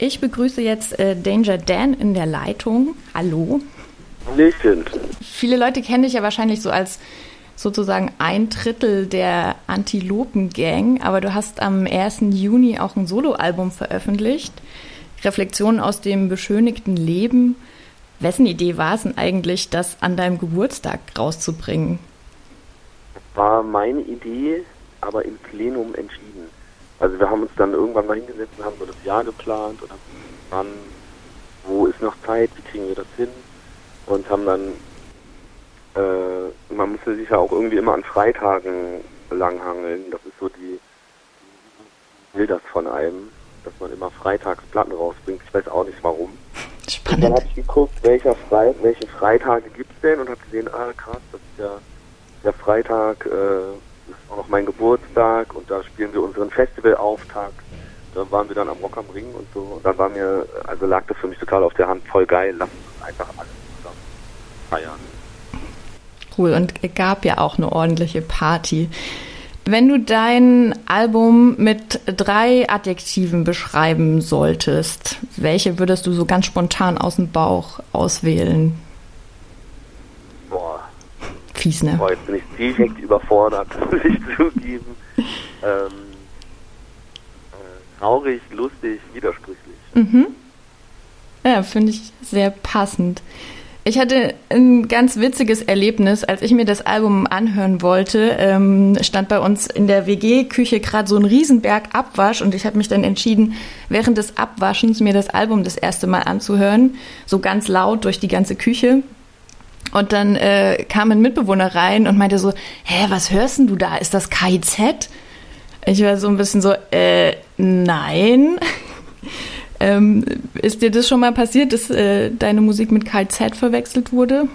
Ich begrüße jetzt äh, Danger Dan in der Leitung. Hallo. Hallöchen. Viele Leute kennen dich ja wahrscheinlich so als sozusagen ein Drittel der Antilopen-Gang, aber du hast am 1. Juni auch ein Soloalbum veröffentlicht. Reflexionen aus dem beschönigten Leben. Wessen Idee war es denn eigentlich, das an deinem Geburtstag rauszubringen? War meine Idee, aber im Plenum entschieden. Also wir haben uns dann irgendwann mal hingesetzt und haben so das Jahr geplant und haben wann, wo ist noch Zeit, wie kriegen wir das hin und haben dann, äh, man musste sich ja auch irgendwie immer an Freitagen langhangeln. Das ist so die, will das von einem, dass man immer freitags Platten rausbringt. Ich weiß auch nicht warum. Spannend. Und dann habe ich geguckt, welcher Frei welche Freitage gibt es denn und habe gesehen, ah krass, das ist ja der Freitag, äh, ist auch noch mein Geburtstag und da spielen wir unseren Festivalauftakt. Da waren wir dann am Rock am Ring und so. Und dann war mir, also lag das für mich total auf der Hand, voll geil, lass uns einfach alles zusammen feiern. Cool, und es gab ja auch eine ordentliche Party. Wenn du dein Album mit drei Adjektiven beschreiben solltest, welche würdest du so ganz spontan aus dem Bauch auswählen? Fies, ne? boah jetzt bin ich direkt überfordert, muss ich zugeben. Ähm, äh, traurig, lustig, widersprüchlich. Mhm. Ja, finde ich sehr passend. Ich hatte ein ganz witziges Erlebnis, als ich mir das Album anhören wollte, ähm, stand bei uns in der WG-Küche gerade so ein Riesenberg Abwasch und ich habe mich dann entschieden, während des Abwaschens mir das Album das erste Mal anzuhören, so ganz laut durch die ganze Küche. Und dann äh, kam ein Mitbewohner rein und meinte so, hä, was hörst denn du da? Ist das KIZ? Ich war so ein bisschen so, äh, nein. ähm, ist dir das schon mal passiert, dass äh, deine Musik mit KIZ verwechselt wurde?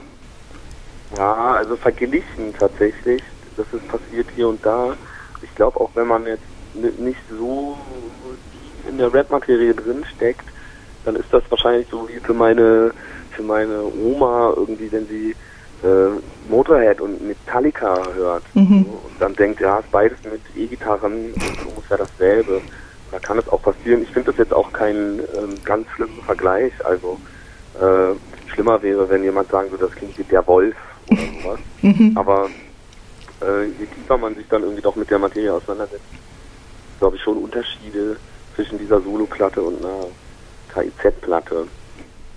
Ja, also verglichen tatsächlich. Das ist passiert hier und da. Ich glaube auch, wenn man jetzt ni- nicht so in der Rap-Materie drin steckt, dann ist das wahrscheinlich so wie für meine für meine Oma irgendwie, wenn sie äh, Motorhead und Metallica hört Mhm. so, und dann denkt, ja, ist beides mit E-Gitarren und so ungefähr dasselbe. Da kann es auch passieren. Ich finde das jetzt auch kein ähm, ganz schlimmer Vergleich. Also äh, schlimmer wäre, wenn jemand sagen würde, das klingt wie der Wolf oder sowas. Mhm. Aber äh, je tiefer man sich dann irgendwie doch mit der Materie auseinandersetzt, glaube ich schon Unterschiede zwischen dieser Solo-Platte und einer KIZ-Platte.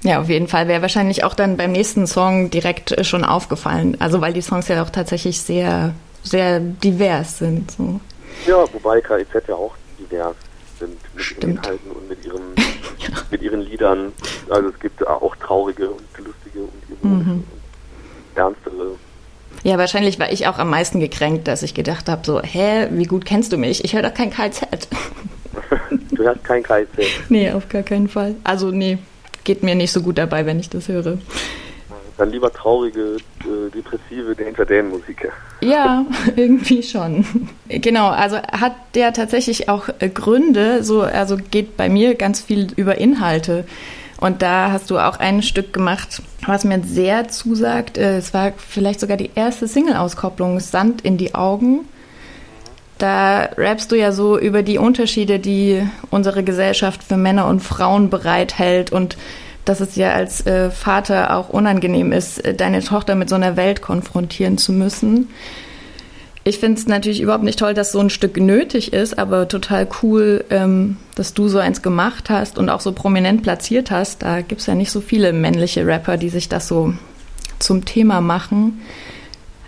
Ja, auf jeden Fall wäre wahrscheinlich auch dann beim nächsten Song direkt äh, schon aufgefallen. Also weil die Songs ja auch tatsächlich sehr, sehr divers sind. So. Ja, wobei KIZ ja auch divers sind mit Stimmt. ihren Inhalten und mit ihren, mit ihren Liedern. Also es gibt auch traurige und lustige und ironische Mhm. und ernstere. Ja, wahrscheinlich war ich auch am meisten gekränkt, dass ich gedacht habe, so, hä, wie gut kennst du mich? Ich höre doch kein KZ. Du hörst kein KIZ. nee, auf gar keinen Fall. Also nee, geht mir nicht so gut dabei, wenn ich das höre. Dann lieber traurige, äh, depressive Danger Dan Musik. Ja, irgendwie schon. Genau, also hat der tatsächlich auch äh, Gründe, so, also geht bei mir ganz viel über Inhalte. Und da hast du auch ein Stück gemacht, was mir sehr zusagt. Äh, Es war vielleicht sogar die erste Single-Auskopplung, Sand in die Augen. Da rappst du ja so über die Unterschiede, die unsere Gesellschaft für Männer und Frauen bereithält und dass es ja als äh, Vater auch unangenehm ist, äh, deine Tochter mit so einer Welt konfrontieren zu müssen. Ich finde es natürlich überhaupt nicht toll, dass so ein Stück nötig ist, aber total cool, ähm, dass du so eins gemacht hast und auch so prominent platziert hast. Da gibt es ja nicht so viele männliche Rapper, die sich das so zum Thema machen.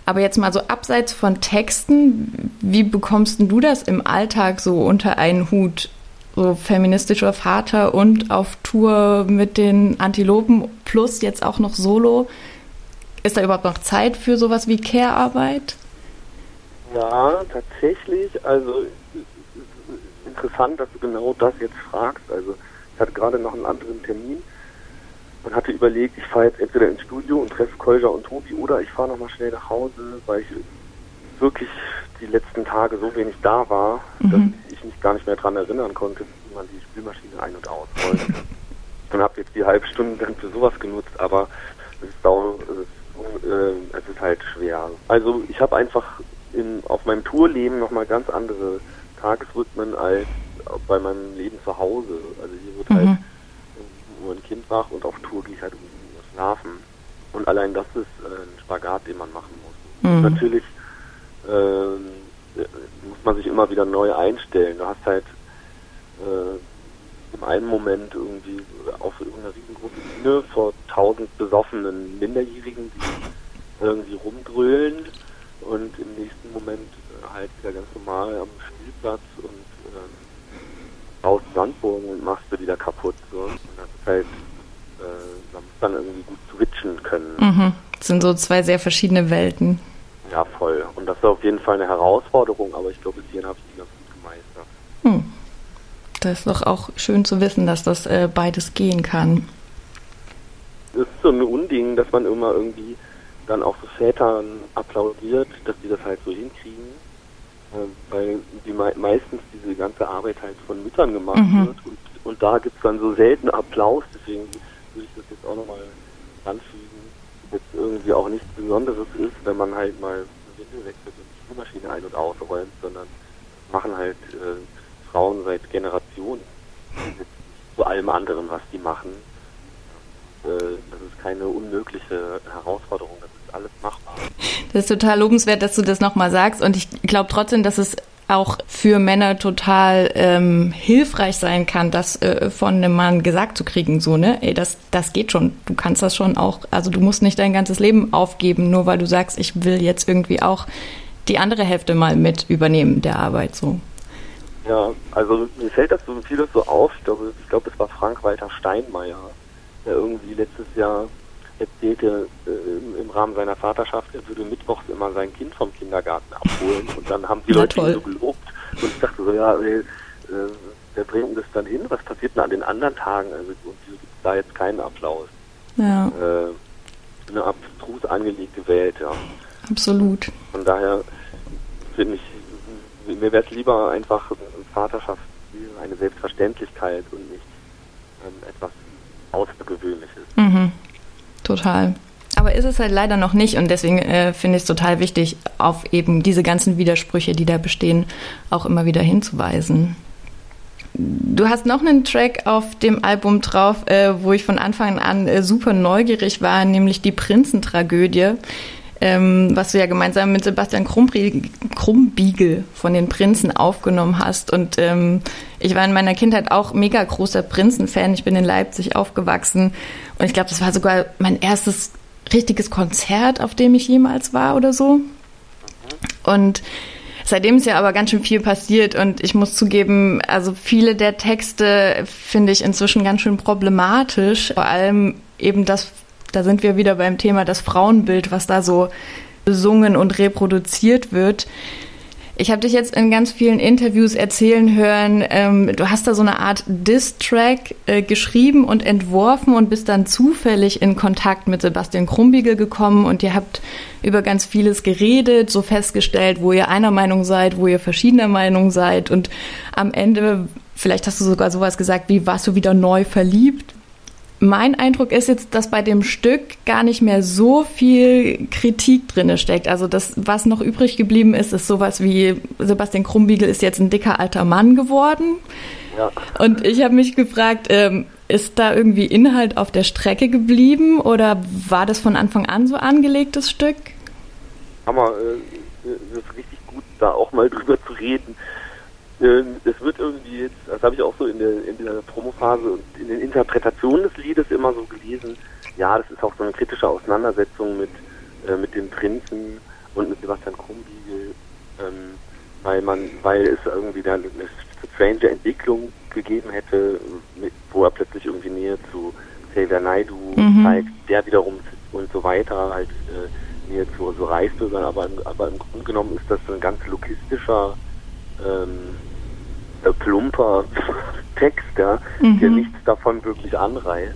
Aber jetzt mal so abseits von Texten, wie bekommst du das im Alltag so unter einen Hut? So feministischer Vater und auf Tour mit den Antilopen plus jetzt auch noch Solo. Ist da überhaupt noch Zeit für sowas wie Care-Arbeit? Ja, tatsächlich. Also äh, interessant, dass du genau das jetzt fragst. Also ich hatte gerade noch einen anderen Termin und hatte überlegt, ich fahre jetzt entweder ins Studio und treffe Kolja und Tobi oder ich fahre nochmal schnell nach Hause, weil ich wirklich die letzten Tage so wenig da war, Mhm. dass ich mich gar nicht mehr dran erinnern konnte, wie man die Spülmaschine ein- und ausrollt. und habe jetzt die halbe Stunde dann für sowas genutzt, aber es ist, sau, es ist, äh, es ist halt schwer. Also ich habe einfach in, auf meinem Tourleben nochmal ganz andere Tagesrhythmen als bei meinem Leben zu Hause. Also hier wird halt Mhm. wach und auf Tour gehe ich halt um Uhr schlafen. Und allein das ist äh, ein Spagat, den man machen muss. Mhm. Natürlich äh, muss man sich immer wieder neu einstellen. Du hast halt äh, im einen Moment irgendwie auf einer riesengroßen Bühne vor tausend besoffenen Minderjährigen, die irgendwie rumgrölen und im nächsten Moment äh, halt wieder ganz normal am Spielplatz und äh, baust Sandbogen und machst du wieder kaputt. So. Und das ist halt, äh, man muss dann irgendwie gut switchen können. Mhm. Das sind so zwei sehr verschiedene Welten. Ja, voll. Und das ist auf jeden Fall eine Herausforderung, aber ich glaube, bis hierhin habe ich die ganz gut gemeistert. Hm. Das ist doch auch schön zu wissen, dass das äh, beides gehen kann. Es ist so ein Unding, dass man immer irgendwie dann auch so Vätern applaudiert, dass die das halt so hinkriegen, weil die me meistens diese ganze Arbeit halt von Müttern gemacht mhm. wird und, und da gibt es dann so selten Applaus, deswegen würde ich das jetzt auch nochmal anfügen, jetzt irgendwie auch nichts Besonderes ist, wenn man halt mal Windel wechselt und die Spülmaschine ein- und ausräumt, sondern machen halt äh, Frauen seit Generationen zu allem anderen, was die machen. Äh, das ist keine unmögliche Herausforderung, das ist alles machbar. Das ist total lobenswert, dass du das nochmal sagst und ich glaube trotzdem, dass es auch für Männer total ähm, hilfreich sein kann, das äh, von einem Mann gesagt zu kriegen, so, ne? Ey, das, das geht schon. Du kannst das schon auch, also du musst nicht dein ganzes Leben aufgeben, nur weil du sagst, ich will jetzt irgendwie auch die andere Hälfte mal mit übernehmen der Arbeit, so. Ja, also mir fällt das so vieles so auf. Ich glaube, ich glaube, es war Frank-Walter Steinmeier, der irgendwie letztes Jahr erzählte äh, im Rahmen seiner Vaterschaft, er würde mittwochs immer sein Kind vom Kindergarten abholen und dann haben die Leute ihn so gelobt und ich dachte so, ja, äh, wer bringt das dann hin? Was passiert denn an den anderen Tagen? Also und gibt da jetzt keinen Applaus. Ja. Äh, eine abstrus angelegte Welt, ja. Absolut. Von daher finde ich, mir wäre es lieber einfach Vaterschaft eine Selbstverständlichkeit und nicht ähm, etwas Außergewöhnliches. Mhm. Total. Aber ist es halt leider noch nicht und deswegen äh, finde ich es total wichtig, auf eben diese ganzen Widersprüche, die da bestehen, auch immer wieder hinzuweisen. Du hast noch einen Track auf dem Album drauf, äh, wo ich von Anfang an äh, super neugierig war, nämlich die Prinzentragödie ähm, was du ja gemeinsam mit Sebastian Krumbiegel von den Prinzen aufgenommen hast. Und ähm, ich war in meiner Kindheit auch mega großer Prinzen-Fan. Ich bin in Leipzig aufgewachsen und ich glaube, das war sogar mein erstes richtiges Konzert, auf dem ich jemals war oder so. Und Seitdem ist ja aber ganz schön viel passiert und ich muss zugeben, also viele der Texte finde ich inzwischen ganz schön problematisch. Vor allem eben das da sind wir wieder beim Thema das Frauenbild, was da so besungen und reproduziert wird. Ich habe dich jetzt in ganz vielen Interviews erzählen hören, ähm, du hast da so eine Art Diss-Track äh, geschrieben und entworfen und bist dann zufällig in Kontakt mit Sebastian Krumbiegel gekommen und ihr habt über ganz vieles geredet, so festgestellt, wo ihr einer Meinung seid, wo ihr verschiedener Meinung seid und am Ende, vielleicht hast du sogar sowas gesagt, wie warst du wieder neu verliebt? Mein Eindruck ist jetzt, dass bei dem Stück gar nicht mehr so viel Kritik drinne steckt. Also das, was noch übrig geblieben ist, ist sowas wie Sebastian Krumbiegel ist jetzt ein dicker alter Mann geworden. Ja. Und ich habe mich gefragt, ähm, ist da irgendwie Inhalt auf der Strecke geblieben oder war das von Anfang an so angelegtes Stück? Hammer, äh, das ist richtig gut, da auch mal drüber zu reden. Ähm, es wird irgendwie jetzt, das habe ich auch so in der, in der Promophase und in den Interpretationen des Liedes immer so gelesen, ja, das ist auch so eine kritische Auseinandersetzung mit, äh, mit den Prinzen und mit Sebastian Krumbiegel, ähm, weil man, weil es irgendwie da eine strange Entwicklung gegeben hätte, mit, wo er plötzlich irgendwie Nähe zu Xavier Naidu mhm. zeigt, der wiederum und so weiter halt äh, Nähe zu so Reichsbürgern, aber, aber im Grunde genommen ist das ein ganz lokistischer ähm, äh, plumper Text, ja, mhm. der nichts davon wirklich anreißt.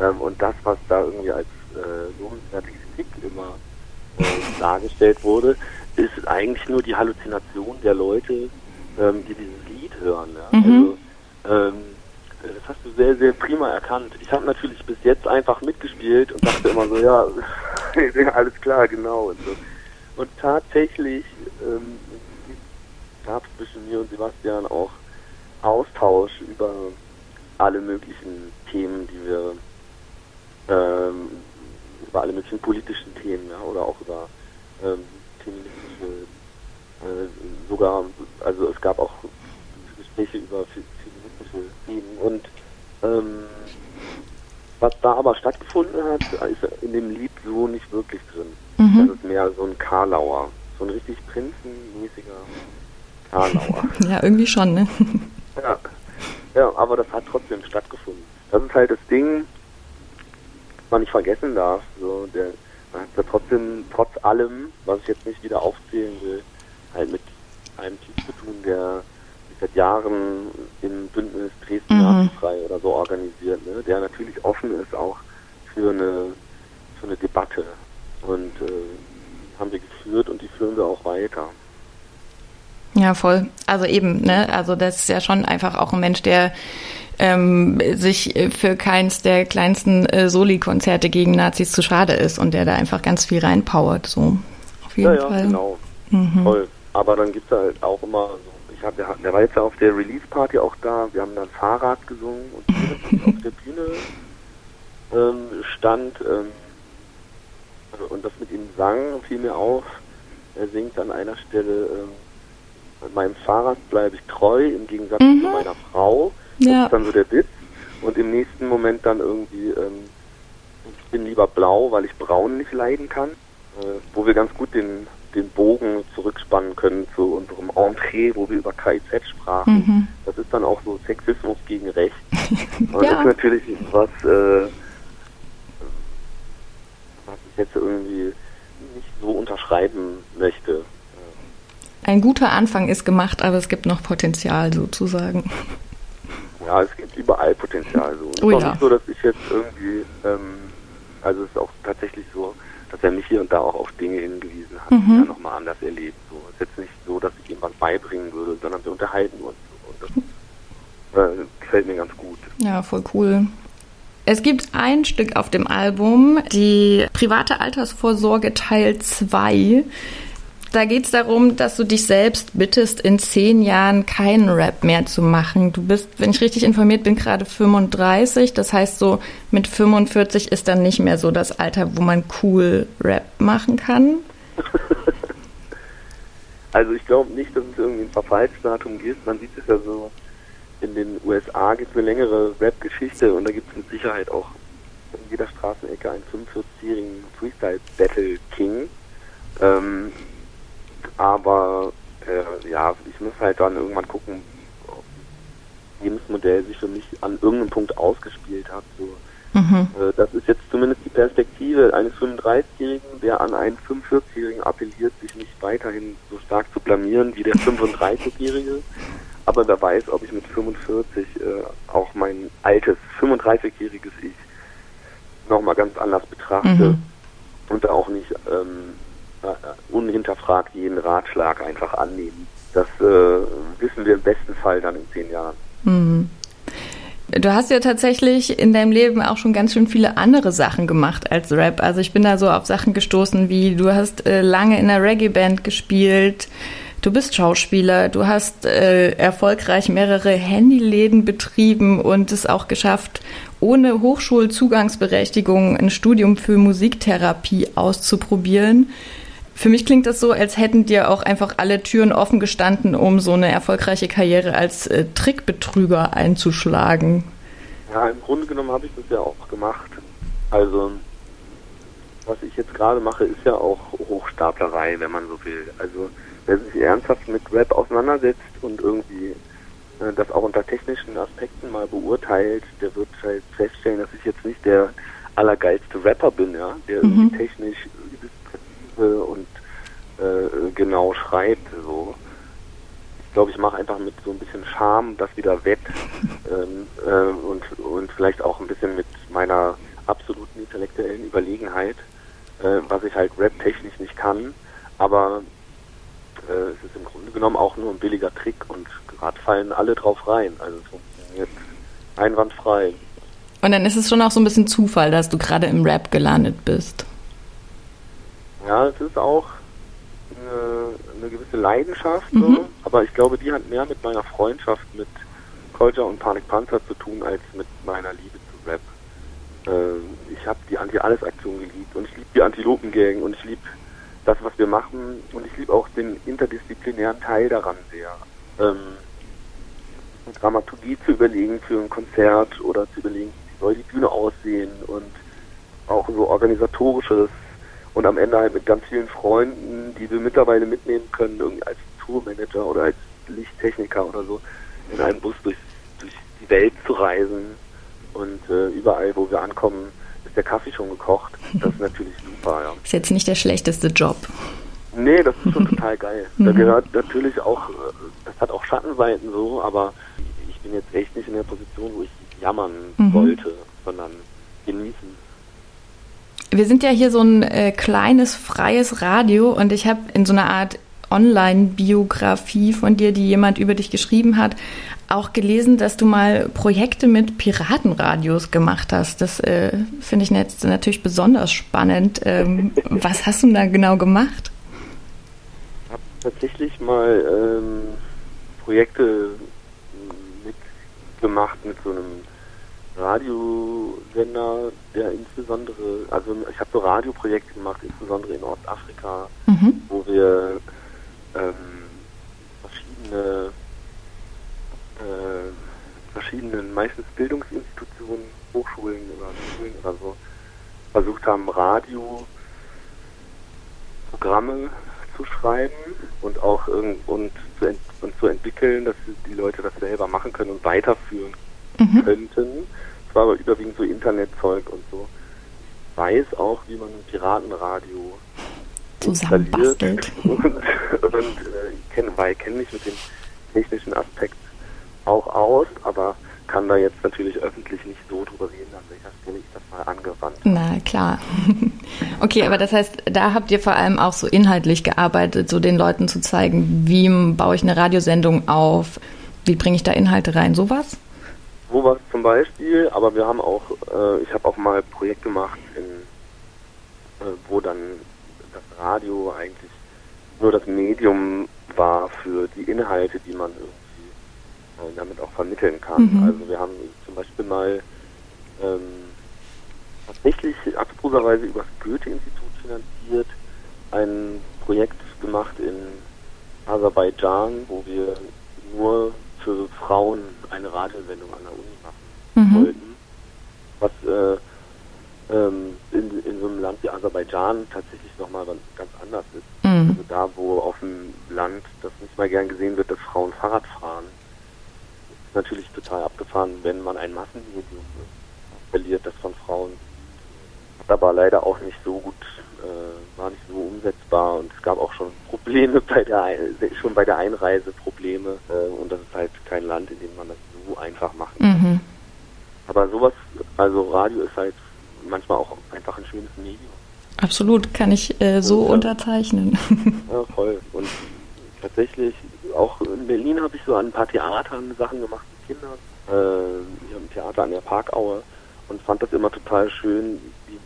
Ähm, und das, was da irgendwie als äh, lobenswerte Kritik immer äh, dargestellt wurde, ist eigentlich nur die Halluzination der Leute, ähm, die dieses Lied hören. Ja? Mhm. Also, ähm, das hast du sehr, sehr prima erkannt. Ich habe natürlich bis jetzt einfach mitgespielt und dachte immer so, ja, alles klar, genau. Und, so. und tatsächlich ähm, gab es zwischen mir und Sebastian auch Austausch über alle möglichen Themen, die wir ähm, über alle möglichen politischen Themen, ja, oder auch über ähm, feministische, äh, sogar, also es gab auch Gespräche über feministische Themen und ähm, was da aber stattgefunden hat, ist in dem Lied so nicht wirklich drin. Mhm. Das ist mehr so ein Karlauer, so ein richtig prinzenmäßiger Karlauer. ja, irgendwie schon, ne? Ja. ja, aber das hat trotzdem stattgefunden. Das ist halt das Ding, was man nicht vergessen darf. So, der, man hat ja trotzdem, trotz allem, was ich jetzt nicht wieder aufzählen will, halt mit einem Typ zu tun, der sich seit Jahren im Bündnis Dresden mhm. frei oder so organisiert, ne? der natürlich offen ist auch für eine, für eine Debatte. Und äh, haben wir geführt und die führen wir auch weiter. Ja, voll. Also eben, ne? Also das ist ja schon einfach auch ein Mensch, der ähm, sich für keins der kleinsten äh, Soli-Konzerte gegen Nazis zu schade ist und der da einfach ganz viel reinpowert. So, auf jeden ja, ja, Fall. genau. Mhm. Voll. Aber dann gibt es halt auch immer so, ich hab, der, der war jetzt auf der Release-Party auch da, wir haben dann Fahrrad gesungen und auf der Bühne ähm, stand ähm, und das mit ihm sang, fiel mir auf. Er singt an einer Stelle ähm, meinem Fahrrad bleibe ich treu, im Gegensatz mhm. zu meiner Frau. Das ja. ist dann so der Witz. Und im nächsten Moment dann irgendwie, ähm, ich bin lieber blau, weil ich braun nicht leiden kann. Äh, wo wir ganz gut den, den Bogen zurückspannen können zu unserem Entree, wo wir über KIZ sprachen. Mhm. Das ist dann auch so Sexismus gegen Recht. Und ja. das ist natürlich was, äh, was ich jetzt irgendwie nicht so unterschreiben möchte. Ein guter Anfang ist gemacht, aber es gibt noch Potenzial sozusagen. Ja, es gibt überall Potenzial. So. Und oh, es ist ja. auch nicht so, dass ich jetzt irgendwie, ähm, also es ist auch tatsächlich so, dass er mich hier und da auch auf Dinge hingewiesen hat, mhm. die er nochmal anders erlebt. So. Es ist jetzt nicht so, dass ich ihm was beibringen würde, sondern wir unterhalten uns. Und das äh, gefällt mir ganz gut. Ja, voll cool. Es gibt ein Stück auf dem Album, die private Altersvorsorge Teil 2. Da geht es darum, dass du dich selbst bittest, in zehn Jahren keinen Rap mehr zu machen. Du bist, wenn ich richtig informiert bin, gerade 35. Das heißt, so mit 45 ist dann nicht mehr so das Alter, wo man cool Rap machen kann. Also ich glaube nicht, dass es irgendwie ein Verfallsdatum gibt. Man sieht es ja so, in den USA gibt es eine längere Rap-Geschichte und da gibt es mit Sicherheit auch in jeder Straßenecke einen 45-jährigen Freestyle-Battle-King. Ähm, aber äh, ja, ich muss halt dann irgendwann gucken, ob das Lebensmodell sich für mich an irgendeinem Punkt ausgespielt hat. So. Mhm. Äh, das ist jetzt zumindest die Perspektive eines 35-Jährigen, der an einen 45-Jährigen appelliert, sich nicht weiterhin so stark zu blamieren wie der 35-Jährige. Aber wer weiß, ob ich mit 45 äh, auch mein altes 35-jähriges Ich nochmal ganz anders betrachte mhm. und auch nicht ähm, äh, unhinterfragt jeden Ratschlag einfach annehmen. Das äh, wissen wir im besten Fall dann in zehn Jahren. Mhm. Du hast ja tatsächlich in deinem Leben auch schon ganz schön viele andere Sachen gemacht als Rap. Also ich bin da so auf Sachen gestoßen wie du hast äh, lange in einer Reggae-Band gespielt, du bist Schauspieler, du hast äh, erfolgreich mehrere Handyläden betrieben und es auch geschafft, ohne Hochschulzugangsberechtigung ein Studium für Musiktherapie auszuprobieren. Für mich klingt das so, als hätten dir auch einfach alle Türen offen gestanden, um so eine erfolgreiche Karriere als äh, Trickbetrüger einzuschlagen. Ja, im Grunde genommen habe ich das ja auch gemacht. Also, was ich jetzt gerade mache, ist ja auch Hochstaplerei, wenn man so will. Also, wer sich ernsthaft mit Rap auseinandersetzt und irgendwie äh, das auch unter technischen Aspekten mal beurteilt, der wird halt feststellen, dass ich jetzt nicht der allergeilste Rapper bin, ja, der mhm. irgendwie technisch und äh, genau schreibt. So. Ich glaube, ich mache einfach mit so ein bisschen Charme das wieder wett ähm, äh, und, und vielleicht auch ein bisschen mit meiner absoluten intellektuellen Überlegenheit, äh, was ich halt rap-technisch nicht kann. Aber äh, es ist im Grunde genommen auch nur ein billiger Trick und gerade fallen alle drauf rein. Also es funktioniert einwandfrei. Und dann ist es schon auch so ein bisschen Zufall, dass du gerade im Rap gelandet bist. Ja, es ist auch eine, eine gewisse Leidenschaft, mhm. so, aber ich glaube, die hat mehr mit meiner Freundschaft mit Culture und Panik Panzer zu tun als mit meiner Liebe zu Rap. Äh, ich habe die Anti-Alles-Aktion geliebt und ich liebe die Antilopen-Gang und ich liebe das, was wir machen und ich liebe auch den interdisziplinären Teil daran sehr. Ähm, Dramaturgie zu überlegen für ein Konzert oder zu überlegen, wie soll die Bühne aussehen und auch so organisatorisches und am Ende halt mit ganz vielen Freunden, die wir mittlerweile mitnehmen können, irgendwie als Tourmanager oder als Lichttechniker oder so, in einem Bus durch, durch die Welt zu reisen und äh, überall, wo wir ankommen, ist der Kaffee schon gekocht. Das ist natürlich super, ja. Ist jetzt nicht der schlechteste Job. Nee, das ist schon total geil. Da mhm. gehört natürlich auch, äh, das hat auch Schattenseiten so, aber ich bin jetzt echt nicht in der Position, wo ich jammern mhm. wollte, sondern genießen. Wir sind ja hier so ein äh, kleines, freies Radio und ich habe in so einer Art Online-Biografie von dir, die jemand über dich geschrieben hat, auch gelesen, dass du mal Projekte mit Piratenradios gemacht hast. Das äh, finde ich jetzt natürlich besonders spannend. Ähm, was hast du da genau gemacht? Ich habe tatsächlich mal ähm, Projekte mitgemacht mit so einem Radiosender, der insbesondere, also ich habe so Radioprojekte gemacht, insbesondere in Ostafrika, mhm. wo wir ähm, verschiedene äh, verschiedenen, meistens Bildungsinstitutionen, Hochschulen oder Schulen oder so, versucht haben, Radioprogramme zu schreiben und auch und zu, ent und zu entwickeln, dass die Leute das selber machen können und weiterführen mhm. könnten. Es war aber überwiegend so Internetzeug und so. Ich weiß auch, wie man ein Piratenradio zusammenbastelt. Und, und äh, ich kenne kenn mich mit dem technischen Aspekt auch aus, aber kann da jetzt natürlich öffentlich nicht so drüber reden, an welcher Stelle ich das mal angewandt habe. Na klar. Okay, aber das heißt, da habt ihr vor allem auch so inhaltlich gearbeitet, so den Leuten zu zeigen, wie baue ich eine Radiosendung auf, wie bringe ich da Inhalte rein, sowas? Sowas zum Beispiel, aber wir haben auch, äh, ich habe auch mal ein Projekt gemacht, in, äh, wo dann das Radio eigentlich nur das Medium war für die Inhalte, die man irgendwie äh, damit auch vermitteln kann. Mhm. Also wir haben zum Beispiel mal ähm, tatsächlich abstruserweise über das Goethe-Institut finanziert ein Projekt gemacht in Aserbaidschan, wo wir nur für Frauen eine Radiosendung an der Uni machen mhm. wollten. Was äh, ähm, in, in so einem Land wie Aserbaidschan tatsächlich nochmal ganz anders ist. Mhm. Also da, wo auf dem Land das nicht mal gern gesehen wird, dass Frauen Fahrrad fahren, natürlich total abgefahren, wenn man ein Massenmedium verliert, das von Frauen hat aber leider auch nicht so gut, äh, war nicht so umsetzbar und es gab auch schon Probleme bei der schon bei der Einreise Probleme äh, und das ist halt kein Land, in dem man das so einfach machen kann. Mhm. Aber sowas, also Radio ist halt manchmal auch einfach ein schönes Medium. Absolut, kann ich äh, so und, unterzeichnen. Ja, voll. Und tatsächlich auch in Berlin habe ich so an ein paar Theatern Sachen gemacht mit Kindern. Äh, ich habe ein Theater an der Parkaue und fand das immer total schön,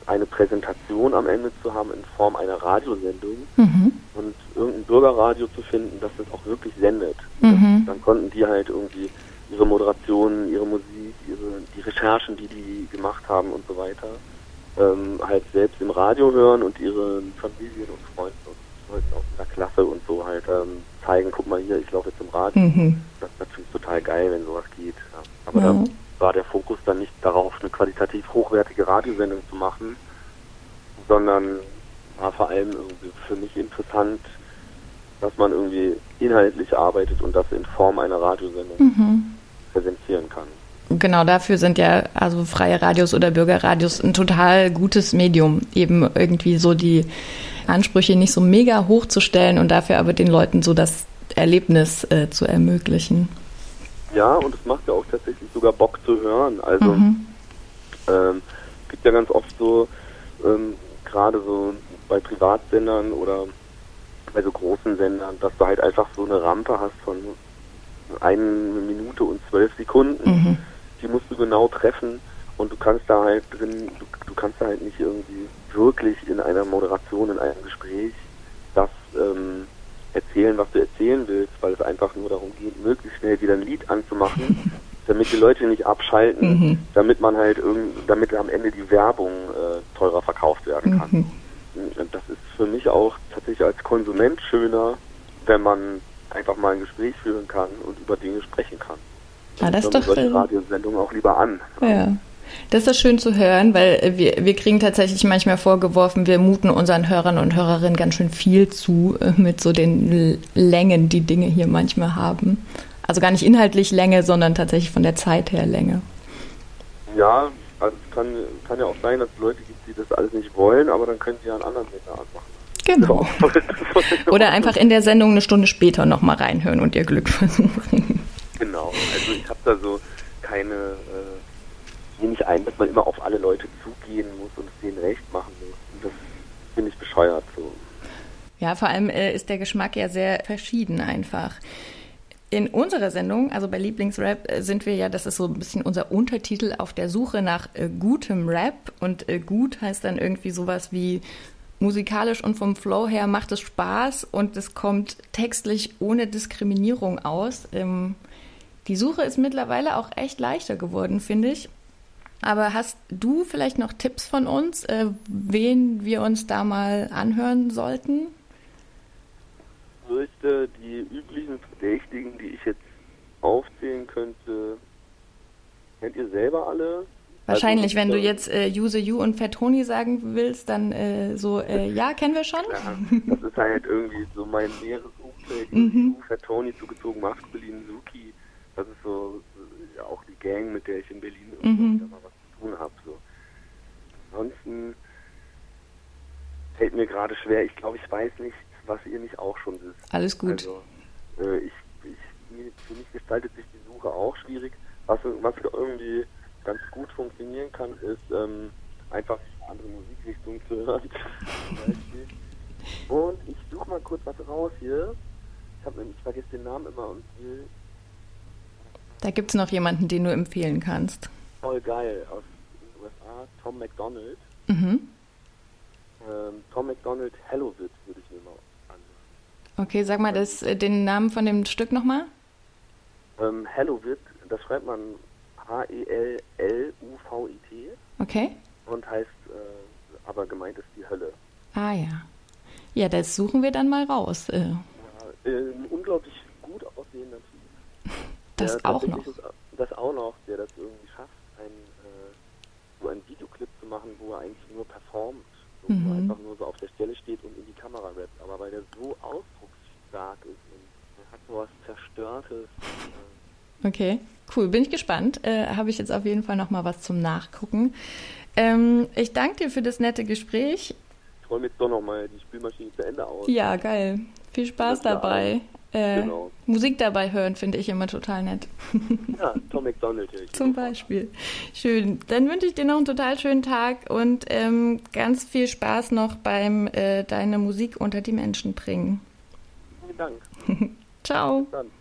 eine Präsentation am Ende zu haben in Form einer Radiosendung mhm. und irgendein Bürgerradio zu finden, das das auch wirklich sendet. Mhm. Dann konnten die halt irgendwie ihre Moderationen, ihre Musik, ihre, die Recherchen, die die gemacht haben und so weiter, ähm, halt selbst im Radio hören und ihren Familien und Freunden und Leuten aus der Klasse und so halt ähm, zeigen, guck mal hier, ich laufe jetzt im Radio. Mhm. Das ist natürlich total geil, wenn sowas geht. Ja. Aber ja. da war der Fokus dann nicht darauf, eine qualitativ hochwertige Radiosendung zu machen, sondern war vor allem irgendwie für mich interessant, dass man irgendwie inhaltlich arbeitet und das in Form einer Radiosendung mhm. präsentieren kann. Genau, dafür sind ja also freie Radios oder Bürgerradios ein total gutes Medium, eben irgendwie so die Ansprüche nicht so mega hoch zu stellen und dafür aber den Leuten so das Erlebnis äh, zu ermöglichen. Ja, und es macht ja auch tatsächlich sogar Bock zu hören. Also mhm. ähm, gibt ja ganz oft so, ähm, gerade so bei Privatsendern oder bei so großen Sendern, dass du halt einfach so eine Rampe hast von eine Minute und zwölf Sekunden. Mhm. Die musst du genau treffen und du kannst da halt drin, du, du kannst da halt nicht irgendwie wirklich in einer Moderation, in einem Gespräch das ähm, erzählen, was du erzählen willst, weil es einfach nur darum geht, möglichst schnell wieder ein Lied anzumachen damit die Leute nicht abschalten, mhm. damit man halt irgend, damit am Ende die Werbung äh, teurer verkauft werden kann. Mhm. Das ist für mich auch tatsächlich als Konsument schöner, wenn man einfach mal ein Gespräch führen kann und über Dinge sprechen kann. Ah, das ist doch solche Radiosendungen auch lieber an. Ja. Das ist schön zu hören, weil wir, wir kriegen tatsächlich manchmal vorgeworfen, wir muten unseren Hörern und Hörerinnen ganz schön viel zu äh, mit so den Längen, die Dinge hier manchmal haben. Also gar nicht inhaltlich Länge, sondern tatsächlich von der Zeit her Länge. Ja, also es kann, kann ja auch sein, dass es Leute gibt, die das alles nicht wollen, aber dann können sie ja einen anderen Sender anmachen. Genau. Oder einfach in der Sendung eine Stunde später nochmal reinhören und ihr Glück versuchen. Genau, also ich habe da so keine, äh, nicht ein, dass man immer auf alle Leute zugehen muss und es denen recht machen muss. Und das finde ich bescheuert so. Ja, vor allem äh, ist der Geschmack ja sehr verschieden einfach. In unserer Sendung, also bei Lieblingsrap, äh, sind wir ja, das ist so ein bisschen unser Untertitel, auf der Suche nach äh, gutem Rap. Und äh, gut heißt dann irgendwie sowas wie musikalisch und vom Flow her macht es Spaß und es kommt textlich ohne Diskriminierung aus. Ähm, die Suche ist mittlerweile auch echt leichter geworden, finde ich. Aber hast du vielleicht noch Tipps von uns, äh, wen wir uns da mal anhören sollten? Ich fürchte, die üblichen Verdächtigen, die ich jetzt aufzählen könnte, kennt ihr selber alle? Wahrscheinlich, also, wenn du jetzt äh, Use You und Fettoni sagen willst, dann äh, so, äh, ja, kennen wir schon. Ja, das ist halt irgendwie so mein näheres Umfeld. Mhm. Fettoni zugezogen, Maskulin, Suki, das ist so ja, auch die Gang, mit der ich in Berlin mhm. mal was zu tun habe. So. Ansonsten fällt mir gerade schwer. Ich glaube, ich weiß nicht, was ihr nicht auch schon wisst. Alles gut. Also, äh, ich, ich, für mich gestaltet sich die Suche auch schwierig. Was, was irgendwie ganz gut funktionieren kann, ist ähm, einfach andere Musikrichtungen zu hören. und ich suche mal kurz was raus hier. Ich habe nämlich vergesse den Namen immer und will da gibt es noch jemanden, den du empfehlen kannst. Voll geil, aus den USA, Tom McDonald. Mhm. Ähm, Tom McDonald, Hello It, würde ich mir mal anhören. Okay, sag mal das, äh, den Namen von dem Stück nochmal. Ähm, Hello It, das schreibt man H-E-L-L-U-V-I-T. Okay. Und heißt, äh, aber gemeint ist die Hölle. Ah ja. Ja, das suchen wir dann mal raus. Äh. Ja, äh, unglaublich gut aussehender Typ. Das ja, auch noch. Das auch noch, der das irgendwie schafft, ein, äh, so einen Videoclip zu machen, wo er eigentlich nur performt. So, mhm. Wo er einfach nur so auf der Stelle steht und in die Kamera rappt. Aber weil der so ausdrucksstark ist und er hat so was Zerstörtes. Äh, okay, cool, bin ich gespannt. Äh, Habe ich jetzt auf jeden Fall nochmal was zum Nachgucken. Ähm, ich danke dir für das nette Gespräch. Ich räume jetzt doch nochmal die Spülmaschine zu Ende aus. Ja, geil. Viel Spaß dabei. Äh, genau. Musik dabei hören finde ich immer total nett. ja, Tom McDonald höre ich. Zum Beispiel. Schön. Dann wünsche ich dir noch einen total schönen Tag und ähm, ganz viel Spaß noch beim äh, deine Musik unter die Menschen bringen. Vielen Dank. Ciao. Bis dann.